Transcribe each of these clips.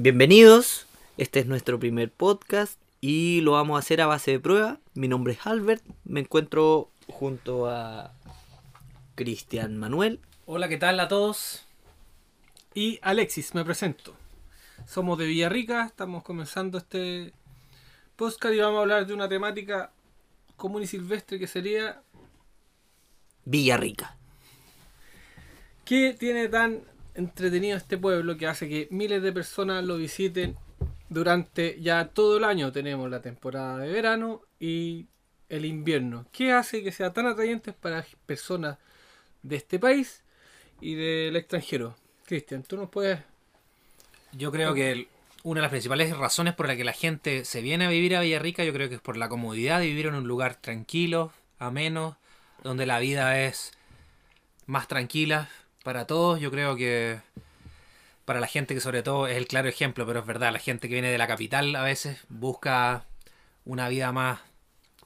Bienvenidos, este es nuestro primer podcast y lo vamos a hacer a base de prueba. Mi nombre es Albert, me encuentro junto a Cristian Manuel. Hola, ¿qué tal a todos? Y Alexis, me presento. Somos de Villarrica, estamos comenzando este podcast y vamos a hablar de una temática común y silvestre que sería Villarrica. ¿qué tiene tan entretenido este pueblo que hace que miles de personas lo visiten durante ya todo el año? Tenemos la temporada de verano y el invierno. ¿Qué hace que sea tan atrayente para personas de este país y del extranjero? Cristian, tú nos puedes Yo creo que una de las principales razones por la que la gente se viene a vivir a Villarrica, yo creo que es por la comodidad de vivir en un lugar tranquilo, ameno, donde la vida es más tranquila para todos. Yo creo que para la gente que sobre todo es el claro ejemplo, pero es verdad, la gente que viene de la capital a veces busca una vida más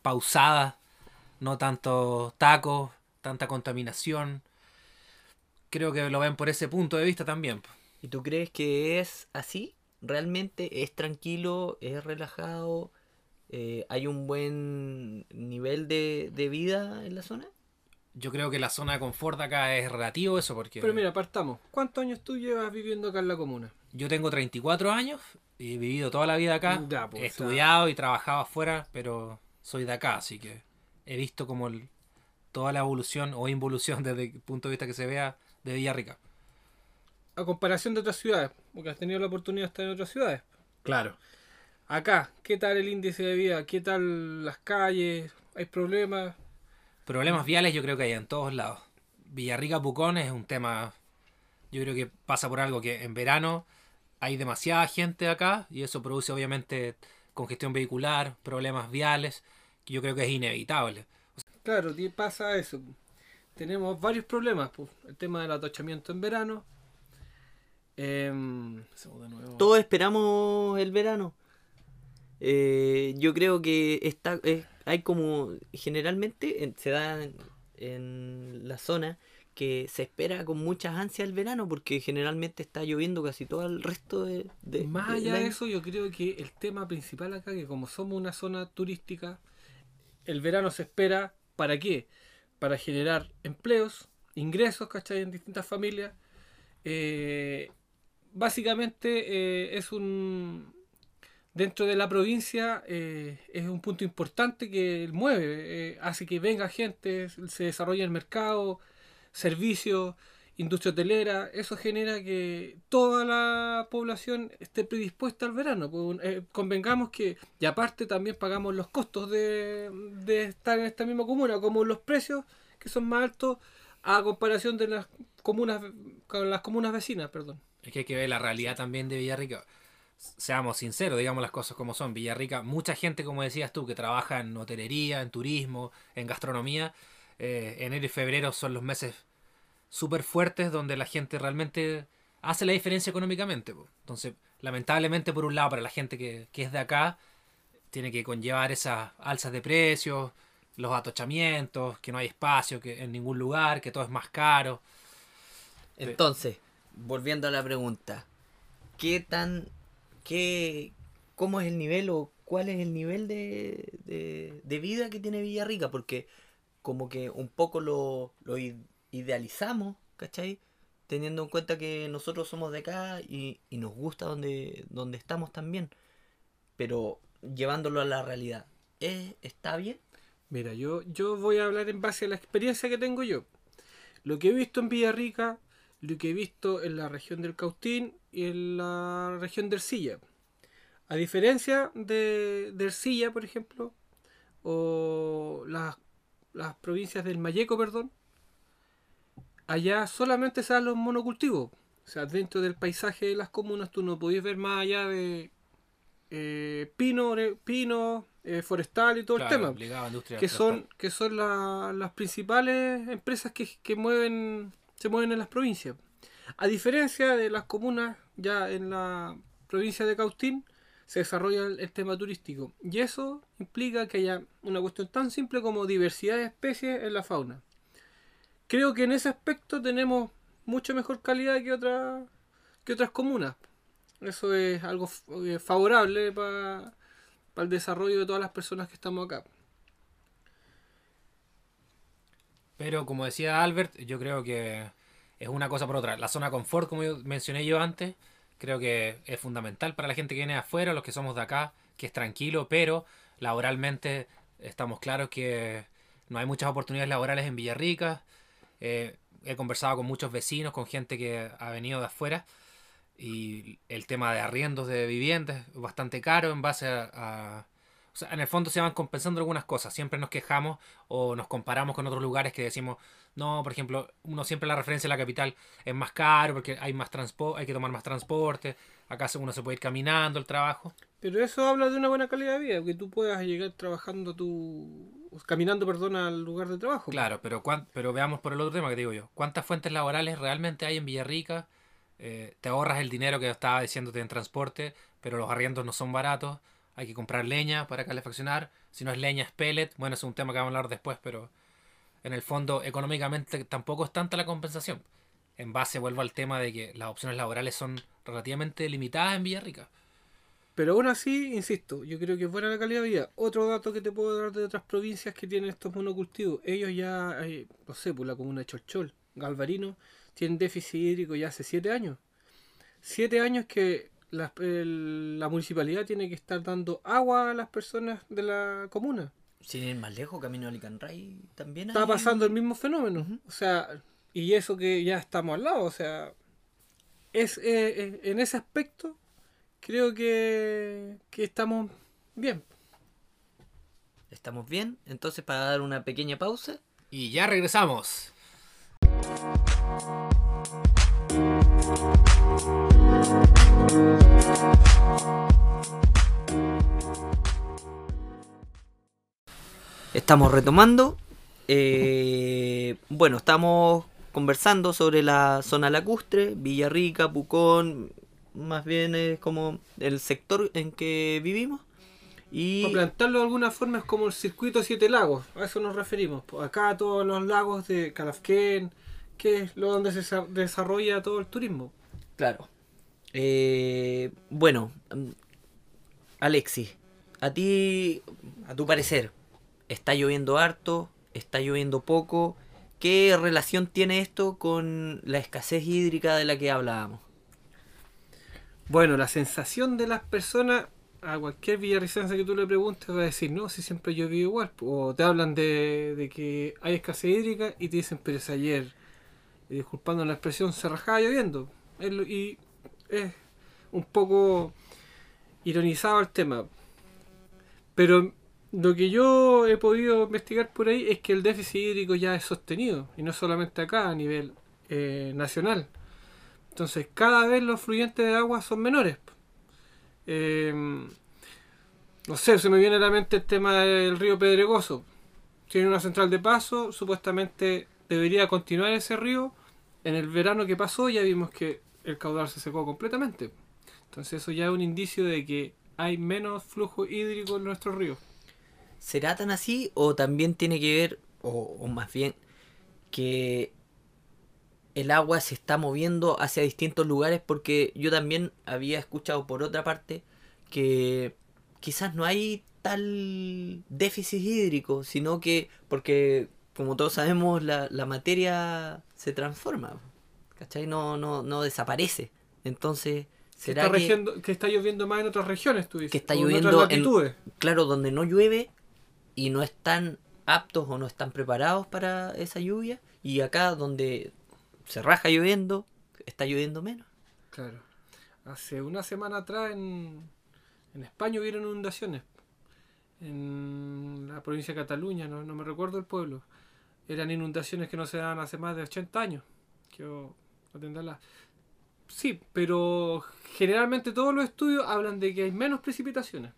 pausada, no tanto tacos, tanta contaminación. Creo que lo ven por ese punto de vista también. ¿Y tú crees que es así? ¿Realmente es tranquilo, es relajado? eh, ¿Hay un buen nivel de, de vida en la zona? Yo creo que la zona de confort acá es relativo eso porque Pero mira, partamos. ¿Cuántos años tú llevas viviendo acá en la comuna? yo tengo 34 años y he vivido toda la vida acá. Ya, pues, he o sea- estudiado y trabajado afuera, pero soy de acá, así que he visto como el- toda la evolución o involución desde el punto de vista que se vea de Villarrica. A comparación de otras ciudades, porque has tenido la oportunidad de estar en otras ciudades. Claro. Acá, ¿qué tal el índice de vida? ¿Qué tal las calles? ¿Hay problemas? Problemas viales yo creo que hay en todos lados. Villarrica Pucón es un tema, yo creo que pasa por algo que en verano hay demasiada gente acá y eso produce obviamente congestión vehicular, problemas viales, que yo creo que es inevitable. Claro, pasa eso. Tenemos varios problemas. pues. El tema del atochamiento en verano. Em, Todos esperamos el verano. Eh, yo creo que está, es- hay como generalmente en- se da en, en la zona que se espera con muchas ansias el verano porque generalmente está lloviendo casi todo el resto de, de- Más allá de eso, yo creo que el tema principal acá, que como somos una zona turística, el verano se espera, ¿para qué? Para generar empleos, ingresos, ¿cachai? En distintas familias. Eh, básicamente eh, es un... Dentro de la provincia eh, es un punto importante que mueve, eh, hace que venga gente, se desarrolle el mercado, servicios, industria hotelera, eso genera que toda la población esté predispuesta al verano. Pues, eh, convengamos que, y aparte también pagamos los costos de, de estar en esta misma comuna, como los precios que son más altos a comparación de las comunas, con las comunas vecinas, perdón. Es que hay que ver la realidad también de Villarrica. Seamos sinceros, digamos las cosas como son. Villarrica, mucha gente, como decías tú, que trabaja en hotelería, en turismo, en gastronomía. eh, enero y febrero son los meses súper fuertes donde la gente realmente hace la diferencia económicamente. Entonces, lamentablemente, por un lado, para la gente que, que es de acá, tiene que conllevar esas alzas de precios, los atochamientos, que no hay espacio que en ningún lugar, que todo es más caro. Entonces, volviendo a la pregunta, ¿qué tan, qué, cómo es el nivel o cuál es el nivel de, de, de vida que tiene Villarrica? Porque como que un poco lo, lo idealizamos, ¿cachai? Teniendo en cuenta que nosotros somos de acá y, y nos gusta donde, donde estamos también, pero llevándolo a la realidad, ¿es- ¿está bien? Mira, yo, yo voy a hablar en base a la experiencia que tengo yo. Lo que he visto en Villarrica, lo que he visto en la región del Cautín y en la región de Ercilla. A diferencia de, de Ercilla, por ejemplo, o las, las provincias del Mayeco, perdón, allá solamente se dan los monocultivos. O sea, dentro del paisaje de las comunas tú no podías ver más allá de eh, pino, ore- pino eh, forestal y todo Claro, el tema que son que son la- las principales empresas que, que mueven se mueven en las provincias a diferencia de las comunas ya en la provincia de Cautín se desarrolla el, tema turístico. Y eso implica que haya una cuestión tan simple como diversidad de especies en la fauna. Creo que en ese aspecto tenemos mucha mejor calidad que otras que otras comunas. Eso es algo eh, favorable para el desarrollo de todas las personas que estamos acá. Pero como decía Albert, yo creo que es una cosa por otra. La zona confort, como yo mencioné yo antes, creo que es fundamental para la gente que viene de afuera, los que somos de acá, que es tranquilo, pero laboralmente estamos claros que no hay muchas oportunidades laborales en Villarrica. Eh, he conversado con muchos vecinos, con gente que ha venido de afuera y el tema de arriendos de viviendas es bastante caro en base a, a- o sea, en el fondo se van compensando algunas cosas. Siempre nos quejamos o nos comparamos con otros lugares que decimos, no, por ejemplo, uno siempre la referencia a la capital es más caro porque hay más transporte, hay que tomar más transporte. Acá uno se puede ir caminando al trabajo. Pero eso habla de una buena calidad de vida, que tú puedas llegar trabajando tu... caminando, perdón, al lugar de trabajo. Claro, pero, cuán- pero veamos por el otro tema que te digo yo. ¿Cuántas fuentes laborales realmente hay en Villarrica? Eh, te ahorras el dinero que estaba diciéndote en transporte, pero los arriendos no son baratos. Hay que comprar leña para calefaccionar. Si no es leña, es pellet. Bueno, es un tema que vamos a hablar después, pero en el fondo, económicamente tampoco es tanta la compensación. En base, vuelvo al tema de que las opciones laborales son relativamente limitadas en Villarrica. Pero aún así, insisto, yo creo que es buena la calidad de vida. Otro dato que te puedo dar de otras provincias que tienen estos monocultivos. Ellos ya, eh, no sé, por la comuna de Cholchol, Galvarino, tienen déficit hídrico ya hace siete años. Siete años que la, el- la municipalidad tiene que estar dando agua a las personas de la comuna. Sin ir más lejos, Camino a Licanray también Está hay- pasando el mismo fenómeno. O sea, y eso que ya estamos al lado. O sea, es eh, eh, en ese aspecto creo que, que estamos bien. Estamos bien, entonces para dar una pequeña pausa, Y ya regresamos. Estamos retomando. Eh, bueno, estamos conversando sobre la zona lacustre, Villarrica, Pucón, más bien es como el sector en que vivimos. Y Para plantarlo de alguna forma es como el circuito Siete Lagos, a eso nos referimos. Acá todos los lagos de Calafquén, que es lo donde se sa- desarrolla todo el turismo. Claro. Eh, bueno, mm, Alexis, a ti, a tu parecer, ¿está lloviendo harto? ¿Está lloviendo poco? ¿Qué relación tiene esto con la escasez hídrica de la que hablábamos? Bueno, la sensación de las personas, a cualquier villarricense que tú le preguntes, va a decir, no, si siempre vivo igual. O te hablan de, de que hay escasez hídrica y te dicen, pero es ayer, disculpando la expresión, se rajaba lloviendo. Y es un poco ironizado el tema. Pero lo que yo he podido investigar por ahí es que el déficit hídrico ya es sostenido, y no solamente acá, a nivel eh, nacional. Entonces, cada vez los fluyentes de agua son menores. Eh, no sé, se me viene a la mente el tema del río Pedregoso. Tiene una central de paso, supuestamente debería continuar ese río. En el verano que pasó ya vimos que el caudal se secó completamente. Entonces eso ya es un indicio de que hay menos flujo hídrico en nuestros ríos. ¿Será tan así o también tiene que ver, o, más bien, que el agua se está moviendo hacia distintos lugares? Porque yo también había escuchado por otra parte que quizás no hay tal déficit hídrico, sino que, porque como todos sabemos, la materia se transforma, ¿cachai? No, no, no desaparece. Entonces, ¿será está, que, regiendo- que está lloviendo más en otras regiones, tú dices. que está en lloviendo en, claro, donde no llueve y no están aptos o no están preparados para esa lluvia y acá donde se raja lloviendo, está lloviendo menos. Claro. Hace una semana atrás en, en España hubieron inundaciones. En la provincia de Cataluña, no, no me recuerdo el pueblo. Eran inundaciones que no se dan hace más de 80 años. Tendrá la- Sí, pero generalmente todos los estudios hablan de que hay menos precipitaciones.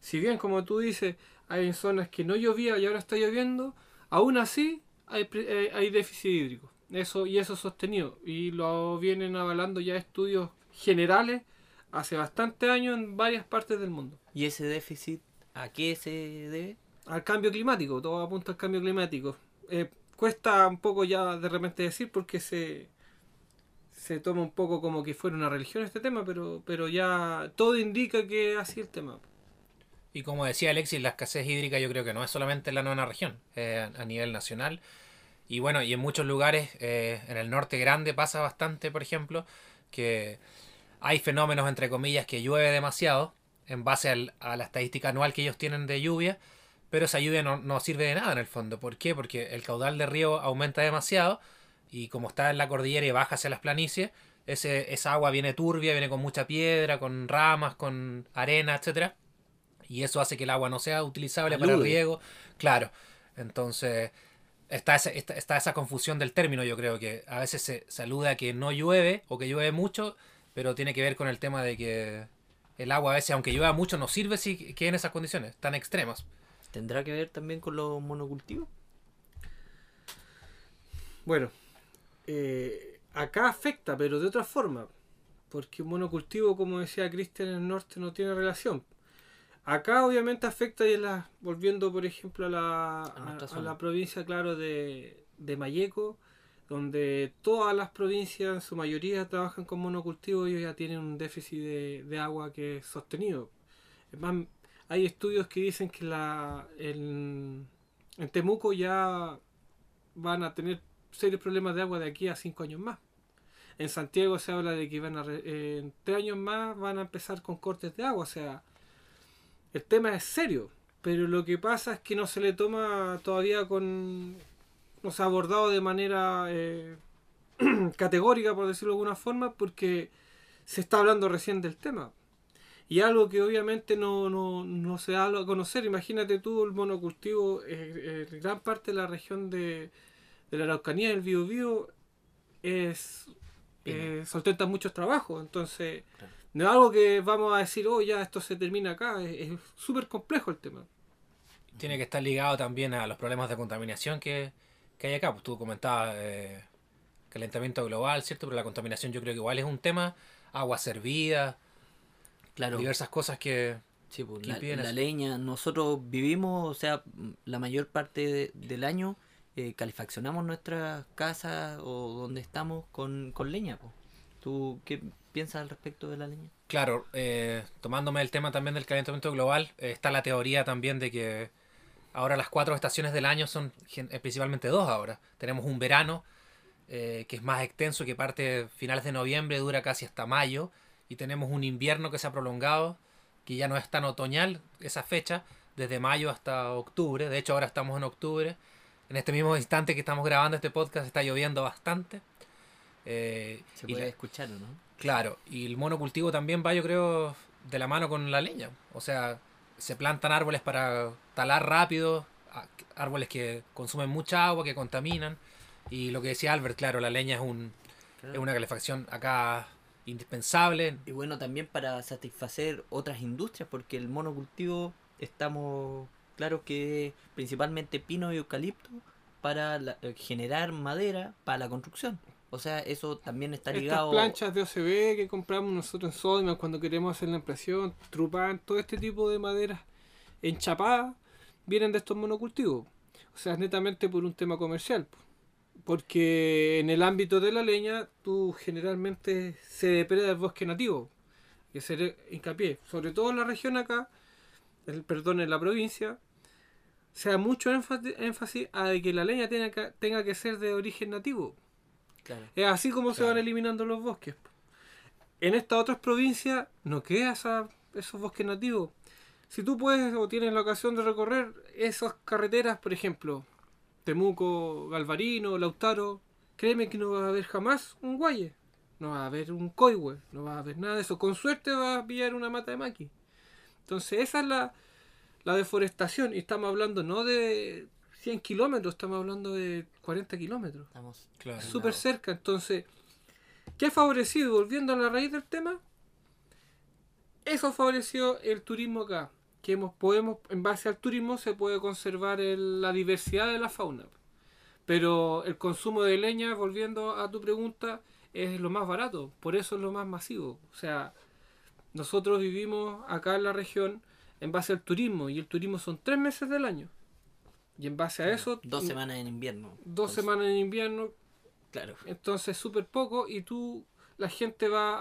Si bien, como tú dices, hay zonas que no llovía y ahora está lloviendo, aún así hay, pre- eh, hay déficit hídrico. Eso, y eso es sostenido. Y lo vienen avalando ya estudios generales hace bastante años en varias partes del mundo. ¿Y ese déficit a qué se debe? Al cambio climático, todo apunta al cambio climático. Eh, cuesta un poco ya de repente decir porque se, se toma un poco como que fuera una religión este tema, pero, pero ya todo indica que así el tema. Y como decía Alexis, la escasez hídrica yo creo que no es solamente en la novena región, eh, a nivel nacional. Y bueno, y en muchos lugares, eh, en el norte grande pasa bastante, por ejemplo, que hay fenómenos, entre comillas, que llueve demasiado en base al- a la estadística anual que ellos tienen de lluvia, pero esa lluvia no, no sirve de nada en el fondo. ¿Por qué? Porque el caudal de río aumenta demasiado y como está en la cordillera y baja hacia las planicies, ese, esa agua viene turbia, viene con mucha piedra, con ramas, con arena, etcétera y eso hace que el agua no sea utilizable para el Alude. riego. Claro, entonces está esa, está, está esa confusión del término, yo creo que a veces se, alude a que no llueve o que llueve mucho, pero tiene que ver con el tema de que el agua a veces, aunque llueva mucho, no sirve si que en esas condiciones tan extremas. ¿Tendrá que ver también con los monocultivos? Bueno, eh, acá afecta, pero de otra forma. Porque un monocultivo, como decía Cristian, en el norte no tiene relación. Acá obviamente afecta, y en la, volviendo por ejemplo a la, A la provincia, claro, de, de Mayeco, donde todas las provincias, en su mayoría, trabajan con monocultivo, ellos ya tienen un déficit de, de agua que es sostenido. Es más, hay estudios que dicen que la, en, Temuco ya van a tener serios problemas de agua de aquí a cinco años más. En Santiago se habla de que van a eh, en tres años más van a empezar con cortes de agua. O sea, el tema es serio. Pero lo que pasa es que no se le toma todavía con. No se ha abordado de manera eh, categórica, por decirlo de alguna forma, porque se está hablando recién del tema. Y algo que obviamente no, no, no se da a conocer. Imagínate tú el monocultivo, eh, eh, gran parte de la región de, de la Araucanía, del Biobío, es eh, soltenta muchos trabajos. Entonces, Claro. no es algo que vamos a decir, oh, ya esto se termina acá. Es es súper complejo el tema. Tiene que estar ligado también a los problemas de contaminación que, que hay acá. Pues tú comentabas eh, calentamiento global, ¿cierto? Pero la contaminación yo creo que igual es un tema. Agua servida, Claro. diversas cosas que... Sí, pues, ¿Qué la, leña, nosotros vivimos, o sea, la mayor parte de- del año eh, calefaccionamos nuestras casas o donde estamos con, con leña. po. ¿Tú qué piensas al respecto de la leña? Claro, eh, tomándome el tema también del calentamiento global, eh, está la teoría también de que ahora las cuatro estaciones del año son eh, principalmente dos ahora. Tenemos un verano eh, que es más extenso, que parte finales de noviembre, dura casi hasta mayo, y tenemos un invierno que se ha prolongado, que ya no es tan otoñal esa fecha, desde mayo hasta octubre. De hecho, ahora estamos en octubre. En este mismo instante que estamos grabando este podcast está lloviendo bastante. Eh, Se y puede la- escuchar no? Claro, y el monocultivo también va, yo creo, de la mano con la leña. O sea, se plantan árboles para talar rápido, árboles que consumen mucha agua, que contaminan. Y lo que decía Albert, claro, la leña es, un, es una calefacción acá indispensable. Y bueno, también para satisfacer otras industrias, porque el monocultivo estamos claro que es principalmente pino y eucalipto para la- eh, generar madera para la construcción. O sea, eso también está Estas ligado. planchas de OCB que compramos nosotros en Sodimac cuando queremos hacer la impresión, Trupan, todo este tipo de maderas enchapadas vienen de estos monocultivos. O sea, es netamente por un tema comercial. po. Porque en el ámbito de la leña, tú generalmente se depreda el bosque nativo. Y hacer hincapié, sobre todo en la región acá, el, perdón, en la provincia, se da mucho énfasis a que la leña tenga que, tenga que ser de origen nativo. Claro. Es así como se van eliminando los bosques. En estas otras provincias no queda esa- esos bosques nativos. Si tú puedes o tienes la ocasión de recorrer esas carreteras, por ejemplo, Temuco, Galvarino, Lautaro, créeme que no va a haber jamás un guaye. No va a haber un coihue, no va a haber nada de eso. Con suerte va a pillar una mata de maqui. Entonces esa es la, la deforestación. Y estamos hablando no de 100 kilómetros, estamos hablando de 40 kilómetros Estamos Claro. súper cerca. Entonces, ¿qué ha favorecido? Volviendo a la raíz del tema, eso ha favorecido el turismo acá. Que hemos, podemos, en base al turismo, se puede conservar el- la diversidad de la fauna. Pero el consumo de leña, volviendo a tu pregunta, es lo más barato. Por eso es lo más masivo. O sea, nosotros vivimos acá en la región en base al turismo. Y el turismo son tres meses del año. Y en base a eso, Dos semanas en invierno. dos semanas en invierno Claro. Entonces, súper poco y tú, la gente va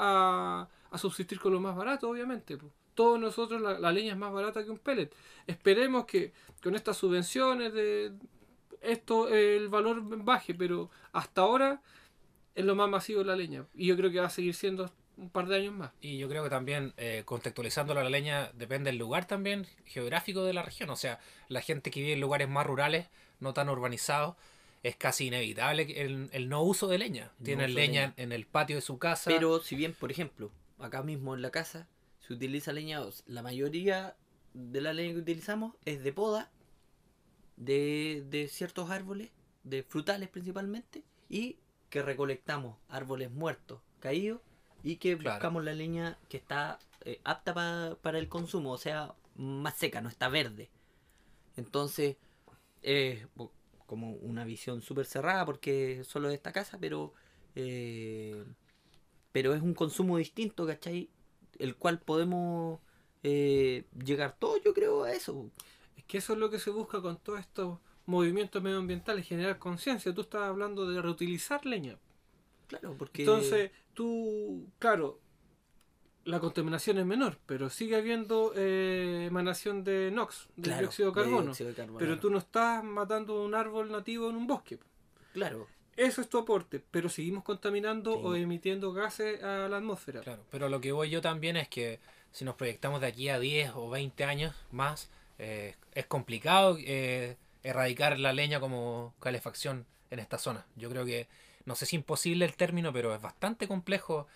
a, a subsistir con lo más barato, obviamente. Todos nosotros, la, la leña es más barata que un pellet. Esperemos que con estas subvenciones de esto eh, el valor baje, pero hasta ahora es lo más masivo la leña. Y yo creo que va a seguir siendo un par de años más. Y yo creo que también, eh, contextualizándolo a la leña, depende del lugar también geográfico de la región. O sea, la gente que vive en lugares más rurales, no tan urbanizados, es casi inevitable que el, el no uso de leña. No Tienen leña leña. en el patio de su casa. Pero si bien, por ejemplo, acá mismo en la casa se utiliza leña, o sea, la mayoría de la leña que utilizamos es de poda de, de ciertos árboles, de frutales principalmente, y que recolectamos árboles muertos, caídos, y que Claro. buscamos la leña que está eh, apta pa- para el consumo, o sea, más seca, no está verde. Entonces, es bo- como una visión súper cerrada porque solo de esta casa, pero eh, pero es un consumo distinto, ¿cachai? El cual podemos eh, llegar todos, yo creo, a eso. Es que eso es lo que se busca con todos estos movimientos medioambientales, generar conciencia. Tú estás hablando de reutilizar leña. Claro, porque... Entonces, tú, claro, la contaminación es menor, pero sigue habiendo eh, emanación de NOx, de claro, dióxido de de carbono. dióxido de carbono. Pero tú no estás matando un árbol nativo en un bosque. Claro, Eso es tu aporte, pero seguimos contaminando Sí. o emitiendo gases a la atmósfera. Claro, pero lo que voy yo también es que si nos proyectamos de aquí a 10 o 20 años más, eh, es complicado eh, erradicar la leña como calefacción en esta zona. Yo creo que, no sé si imposible el término, pero es bastante complejo.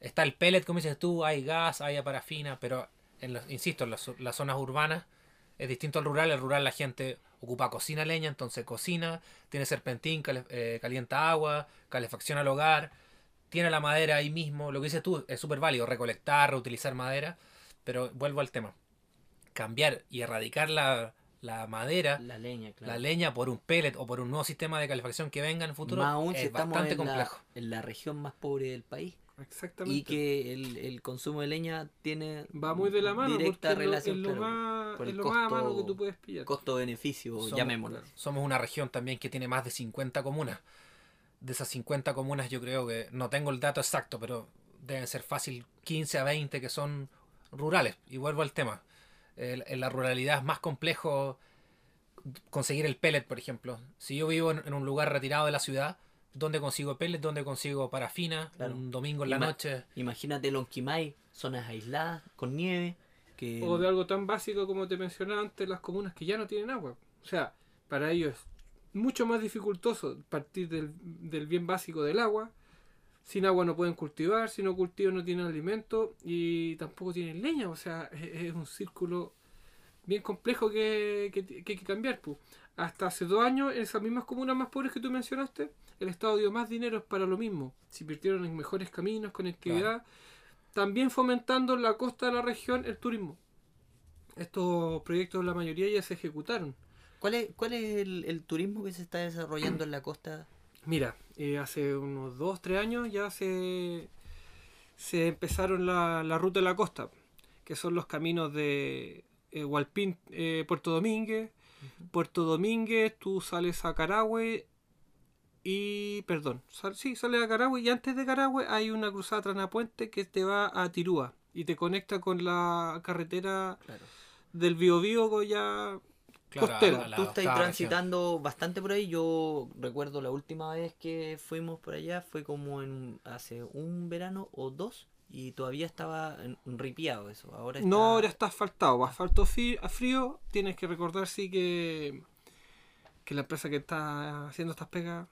Está el pellet, como dices tú, hay gas, hay parafina, pero, en los- insisto, en las, las zonas urbanas es distinto al rural. El rural la gente ocupa cocina leña, entonces cocina, tiene serpentín, cale- eh, calienta agua, calefacción al hogar, tiene la madera ahí mismo. Lo que dices tú es súper válido, recolectar, reutilizar madera, pero vuelvo al tema. Cambiar y erradicar la, la madera, la leña, claro. la leña por un pellet o por un nuevo sistema de calefacción que venga en el futuro Más aún si es estamos bastante en la, complejo. en la región más pobre del país. Exactamente. Y que el, el consumo de leña tiene Va muy de la mano directa porque es lo- relación es lo, claro, más, por es el lo más a mano costo- que tú puedes pillar. costo-beneficio, Somos- llamémoslo. Somos una región también que tiene más de 50 comunas. De esas 50 comunas yo creo que, no tengo el dato exacto, pero deben ser fácil 15 a 20 que son rurales. Y vuelvo al tema. El- en la ruralidad es más complejo conseguir el pellet, por ejemplo. Si yo vivo en, en un lugar retirado de la ciudad, ¿dónde consigo pellet? ¿Dónde consigo parafina? Claro. Un domingo en la Ima- noche. Imagínate Lonquimay, zonas aisladas, con nieve, que... O de algo tan básico como te mencionaba antes, las comunas que ya no tienen agua. O sea, para ellos es mucho más dificultoso partir del, del bien básico del agua. Sin agua no pueden cultivar, si no cultivan no tienen alimento y tampoco tienen leña. O sea, es, es un círculo bien complejo que, que- que hay que cambiar. pu. Hasta hace dos años, en esas mismas comunas más pobres que tú mencionaste, el Estado dio más dinero para lo mismo. Se invirtieron en mejores caminos, conectividad, también fomentando en la costa de la región el turismo. Estos proyectos, la mayoría ya se ejecutaron. ¿Cuál es, cuál es el, el turismo que se está desarrollando en la costa? Mira, eh, hace unos 2, 3 años ya se, se empezaron la, la ruta de la costa, que son los caminos de eh, Hualpín, eh, Puerto Domínguez. Puerto Domínguez, tú sales a Carahue y, perdón, sal- sí, sales a Carahue y antes de Carahue hay una cruzada Tranapuente que te va a Tirúa y te conecta con la carretera Claro. del Biobío ya Claro, Costero. a la Tú estás transitando bastante por ahí. Yo recuerdo la última vez que fuimos por allá fue como en hace un verano o dos y todavía estaba ripiado eso. Ahora está... No, ahora está asfaltado. Asfalto a frío. Tienes que recordar, sí, que, que la empresa que está haciendo estas pegas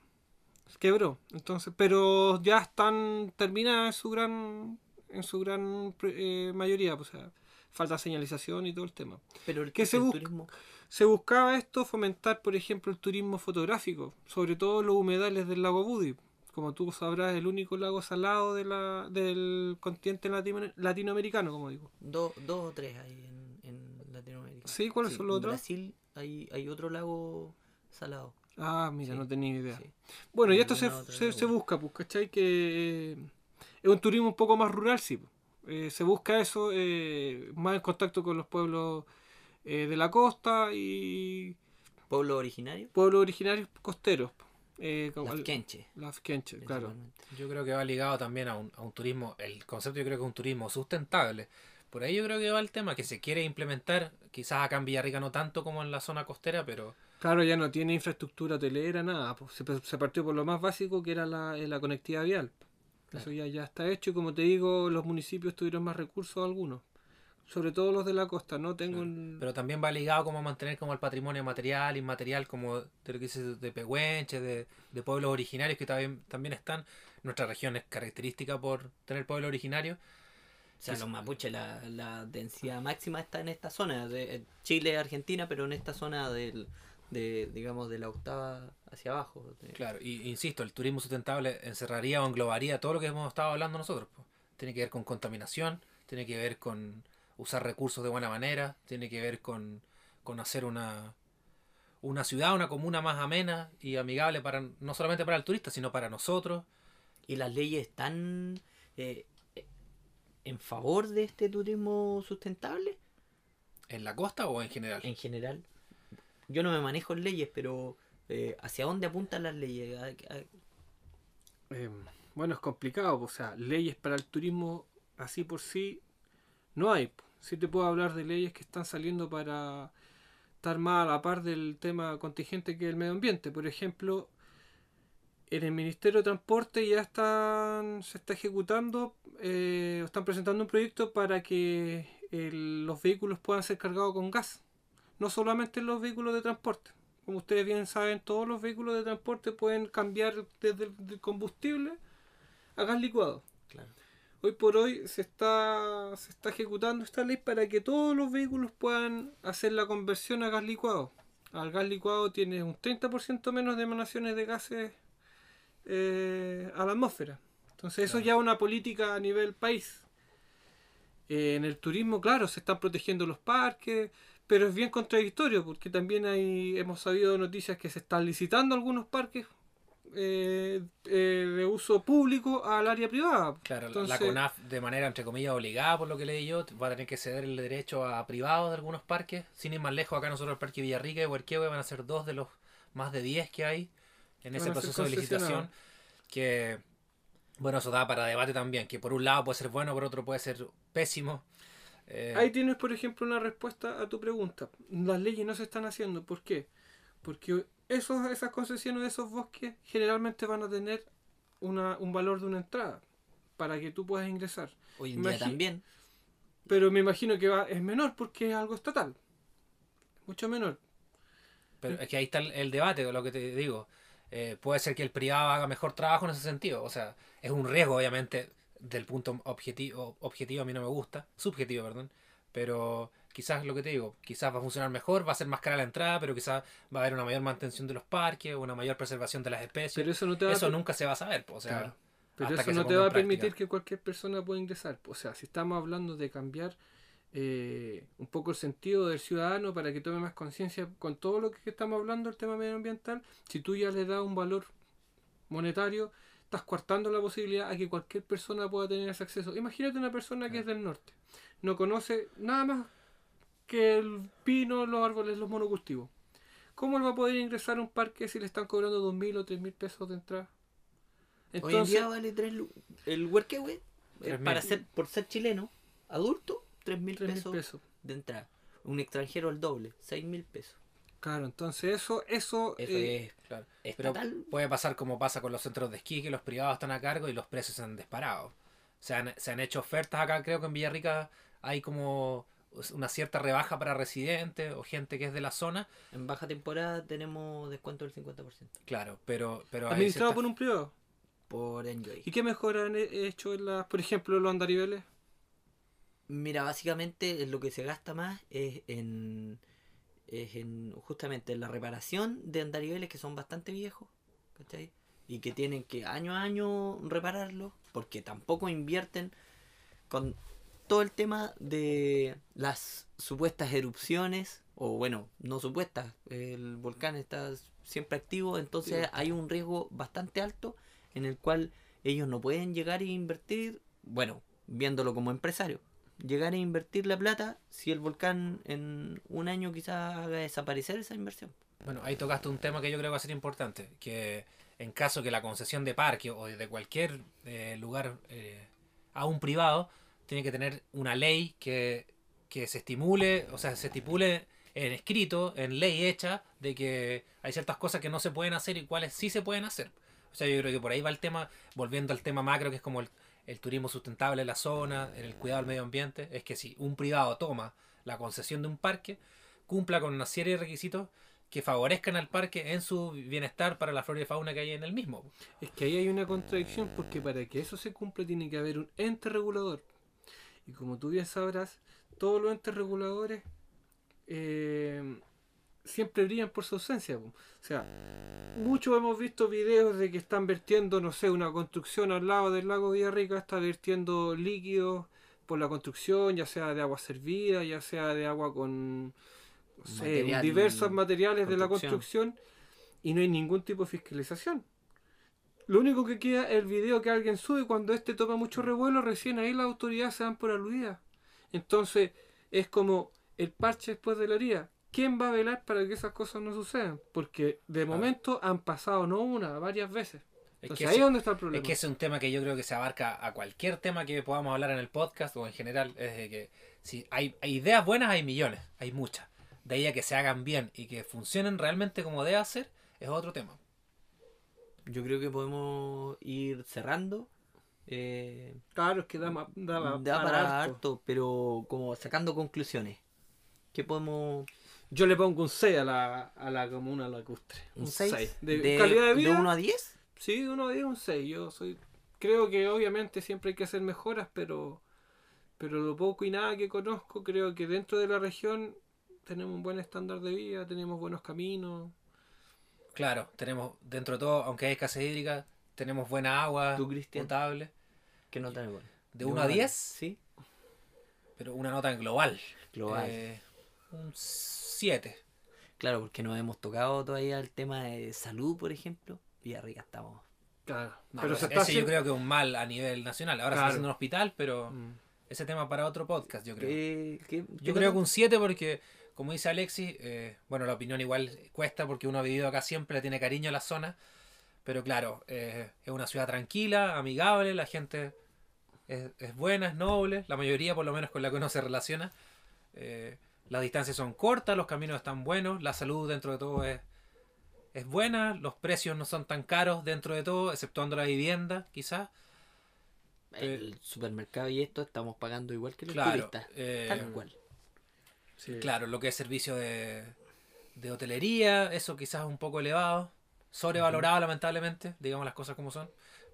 quebró. Entonces, pero ya están terminadas en su gran en su gran eh, mayoría. O sea, falta señalización y todo el tema. Pero el, ¿Qué se el busca? turismo Se buscaba esto fomentar, por ejemplo, el turismo fotográfico, sobre todo los humedales del lago Budi. Como tú sabrás, el único lago salado de la, del continente latino- latinoamericano, como digo. dos, dos o tres hay en, en Latinoamérica. Sí, ¿cuáles son los en otros? Brasil hay, hay otro lago salado. Ah, mira, Sí, no tenía idea. sí. Bueno, y Y esto se, se, busca, pues, ¿cachai? Que eh, es un turismo un poco más rural, sí. pues. Eh, se busca eso, eh, más en contacto con los pueblos eh, de la costa y ¿Pueblo originario? pueblos originarios costeros. Eh, como Las el- Kenche. Las Kenche, claro. Yo creo que va ligado también a un, a un turismo, el concepto yo creo que es un turismo sustentable. Por ahí yo creo que va el tema que se quiere implementar, quizás acá en Villarrica no tanto como en la zona costera, pero Claro, ya no tiene infraestructura hotelera, nada. pues, se, se partió por lo más básico que era la, eh, la conectividad vial. Eso ya, ya está hecho y como te digo, los municipios tuvieron más recursos algunos. Sobre todo los de la costa, ¿no? Tengo un- pero también va ligado como a mantener como el patrimonio material, inmaterial, como de lo que dices de Pehuenche, de, de pueblos originarios que también, también están. Nuestra región es característica por tener pueblos originarios. O sea, los mapuches, la, la densidad máxima está en esta zona, de eh, Chile, Argentina, pero en esta zona del, de, digamos, de la octava hacia abajo. de- Claro, y insisto, el turismo sustentable encerraría o englobaría todo lo que hemos estado hablando nosotros. Tiene que ver con contaminación, tiene que ver con usar recursos de buena manera, tiene que ver con, con hacer una, una ciudad, una comuna más amena y amigable para no solamente para el turista, sino para nosotros. Y las leyes están eh, en favor de este turismo sustentable ¿En la costa o en general? en general. Yo no me manejo en leyes, pero eh, ¿hacia dónde apuntan las leyes? ¿A- a- eh, bueno, es complicado. O sea, leyes para el turismo así por sí no hay. Sí te puedo hablar de leyes que están saliendo para estar más a la par del tema contingente que es el medio ambiente. Por ejemplo, en el Ministerio de Transporte ya están se está ejecutando, eh, están presentando un proyecto para que los vehículos puedan ser cargados con gas. No solamente los vehículos de transporte. Como ustedes bien saben, todos los vehículos de transporte pueden cambiar desde el combustible a gas licuado. Claro. Hoy por hoy se está, se está ejecutando esta ley para que todos los vehículos puedan hacer la conversión a gas licuado. Al gas licuado tiene un 30% menos de emanaciones de gases eh, a la atmósfera. Entonces eso ya es una política a nivel país. Eh, en el turismo, claro, se están protegiendo los parques, pero es bien contradictorio porque también hay, hemos sabido noticias que se están licitando algunos parques eh, eh, de uso público al área privada. Claro, la- Entonces- la CONAF de manera entre comillas obligada, por lo que leí yo, va a tener que ceder el derecho a privados de algunos parques. Sin ir más lejos, acá nosotros el Parque Villarrica y Huerquehue van a ser dos de los más de 10 que hay en ese proceso de licitación. Que, bueno, eso da para debate también, que por un lado puede ser bueno, por otro puede ser pésimo. Eh, Ahí tienes, por ejemplo, una respuesta a tu pregunta. Las leyes no se están haciendo. ¿Por qué? Porque esos, esas concesiones de esos bosques generalmente van a tener una, un valor de una entrada para que tú puedas ingresar. Hoy en día también. Pero me imagino que va, es menor porque es algo estatal. Mucho menor. Pero es que ahí está el, el debate, lo que te digo. Eh, puede ser que el privado haga mejor trabajo en ese sentido. O sea, es un riesgo, obviamente, del punto objetivo, objetivo a mí no me gusta, subjetivo, perdón. Pero quizás lo que te digo, quizás va a funcionar mejor, va a ser más cara la entrada, pero quizás va a haber una mayor mantención de los parques, una mayor preservación de las especies. Pero eso no te va a Eso per- nunca se va a saber, po, o sea, Claro. Pero eso no te va a permitir que cualquier persona pueda ingresar. O sea, si estamos hablando de cambiar eh, un poco el sentido del ciudadano para que tome más conciencia con todo lo que estamos hablando, el tema medioambiental, si tú ya le das un valor monetario, estás coartando la posibilidad a que cualquier persona pueda tener ese acceso. Imagínate una persona que es del norte, no conoce nada más que el pino, los árboles, los monocultivos. ¿Cómo él va a poder ingresar a un parque si le están cobrando dos mil o tres mil pesos de entrada? Hoy en día vale 3 El huerquehue, eh, Tres para ser, por ser chileno, adulto, 3 mil tres mil pesos, pesos. de entrada. Un extranjero el doble, 6 mil pesos. Claro, entonces eso, eso, Eso eh, es claro. Pero puede pasar como pasa con los centros de esquí, que los privados están a cargo y los precios se han disparado. Se han, se han hecho ofertas acá, creo que en Villarrica hay como una cierta rebaja para residentes o gente que es de la zona. En baja temporada tenemos descuento del 50% Claro, pero... pero administrado ciertas- por un privado. por Enjoy. ¿Y qué mejor han he- hecho en las, por ejemplo, los andariveles? Mira, básicamente lo que se gasta más es en, es en justamente en la reparación de andariveles que son bastante viejos, ¿cachai? Y que tienen que año a año repararlos, porque tampoco invierten con todo el tema de las supuestas erupciones, o bueno, no supuestas, el volcán está siempre activo, entonces Sí. hay un riesgo bastante alto en el cual ellos no pueden llegar e invertir, bueno, viéndolo como empresario, llegar a invertir la plata si el volcán en un año quizás haga desaparecer esa inversión. Bueno, ahí tocaste un tema que yo creo que va a ser importante, que en caso que la concesión de parque o de cualquier eh, lugar eh, a un privado, tiene que tener una ley que, que se estimule, o sea, se estipule en escrito, en ley hecha, de que hay ciertas cosas que no se pueden hacer y cuáles sí se pueden hacer. O sea, yo creo que por ahí va el tema, volviendo al tema macro, que es como el, el turismo sustentable en la zona, el cuidado del medio ambiente, es que si un privado toma la concesión de un parque, cumpla con una serie de requisitos que favorezcan al parque en su bienestar para la flora y fauna que hay en el mismo. Es que ahí hay una contradicción porque para que eso se cumpla tiene que haber un ente regulador. Y como tú bien sabrás, todos los entes reguladores eh, siempre brillan por su ausencia. po. O sea, muchos hemos visto videos de que están vertiendo, no sé, una construcción al lado del lago Villarrica, está vertiendo líquidos por la construcción, ya sea de agua servida, ya sea de agua con no sé, Material, diversos materiales de la construcción. construcción y no hay ningún tipo de fiscalización. Lo único que queda es el video que alguien sube cuando este toma mucho revuelo, recién ahí las autoridades se dan por aludidas. Entonces, es como el parche después de la herida. ¿Quién va a velar para que esas cosas no sucedan? Porque de momento han pasado no una, varias veces. Es Entonces que ahí es donde está el problema. Es que es un tema que yo creo que se abarca a cualquier tema que podamos hablar en el podcast o en general. Es de que si hay, hay ideas buenas, hay millones, hay muchas. De ahí a que se hagan bien y que funcionen realmente como debe hacer, es otro tema. Yo creo que podemos ir cerrando. Eh, Claro, es que da, da, da para para harto. harto, pero como sacando conclusiones. ¿Qué podemos...? Yo le pongo un 6 a la, a la comuna lacustre. ¿Un 6? seis. De, calidad de vida. 1 a 10? Sí, de 1 a 10 un 6. Yo soy. Creo que obviamente siempre hay que hacer mejoras, pero. Pero lo poco y nada que conozco, creo que dentro de la región tenemos un buen estándar de vida, tenemos buenos caminos. Claro, tenemos dentro de todo, aunque hay escasez hídrica, tenemos buena agua ¿Tú, potable. ¿Qué nota le pones? De 1 a 10, Sí. pero una nota en global. Global. Eh, un 7. Claro, porque no hemos tocado todavía el tema de salud, por ejemplo. Villarrica estamos. Claro. No, pero pero se ese yo creo que es un mal a nivel nacional. Ahora se Claro. está haciendo un hospital, pero Mm. ese tema para otro podcast, yo creo. ¿Qué, qué- qué Yo creo que un 7 porque, como dice Alexis, eh, bueno, la opinión igual cuesta porque uno ha vivido acá siempre, tiene cariño a la zona. Pero claro, eh, es una ciudad tranquila, amigable, la gente es, es buena, es noble, la mayoría por lo menos con la que uno se relaciona. Eh, las distancias son cortas, los caminos están buenos, la salud dentro de todo es, es buena, los precios no son tan caros dentro de todo, exceptuando la vivienda, quizás. El supermercado y esto estamos pagando igual que los Claro, turistas. Tal cual. Sí. Claro, lo que es servicio de, de hotelería, eso quizás es un poco elevado, sobrevalorado lamentablemente, digamos las cosas como son.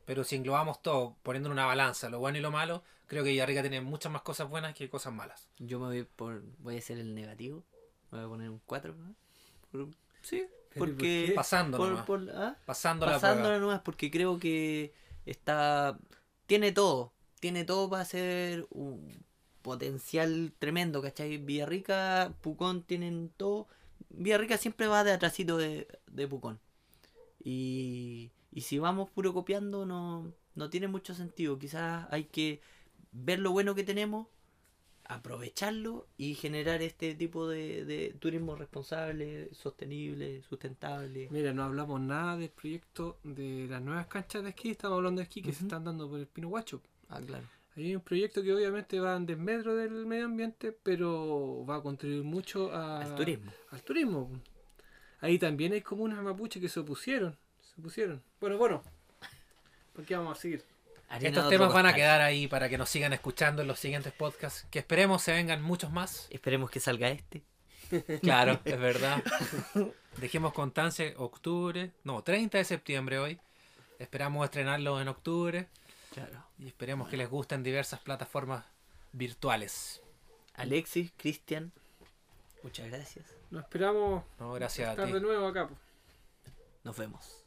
Pero si englobamos todo, poniendo en una balanza lo bueno y lo malo, creo que Villarrica tiene muchas más cosas buenas que cosas malas. Yo me voy por. Voy a hacer el negativo. Me voy a poner un 4. ¿no? Por- sí, ¿Pero y por porque. Pasando por- nomás. por- ¿ah? Pasándola prueba. nomás, porque creo que está. Tiene todo. Tiene todo para ser un potencial tremendo, ¿cachai? Villarrica, Pucón tienen todo. Villarrica siempre va de atrasito de, de Pucón. Y, y si vamos puro copiando, no, no tiene mucho sentido. Quizás hay que ver lo bueno que tenemos, aprovecharlo y generar este tipo de, de turismo responsable, sostenible, sustentable. Mira, no hablamos nada del proyecto de las nuevas canchas de esquí, estamos hablando de esquí que se están dando por el Pino Guacho. Ah, claro. Hay un proyecto que obviamente va en desmedro del medio ambiente, pero va a contribuir mucho a- Al turismo. al turismo. Ahí también hay comunas mapuches que se opusieron. Se opusieron. Bueno, bueno. ¿Por qué vamos a seguir? Harina Estos temas van a quedar ahí para que nos sigan escuchando en los siguientes podcasts, que esperemos se vengan muchos más. Esperemos que salga este. Claro, es verdad. Dejemos constancia, octubre, no, 30 de septiembre hoy. Esperamos estrenarlo en octubre Claro. y esperemos que les gusten diversas plataformas virtuales. Alexis, Cristian, muchas gracias. Nos esperamos No, gracias a estar ti. de nuevo acá. Nos vemos.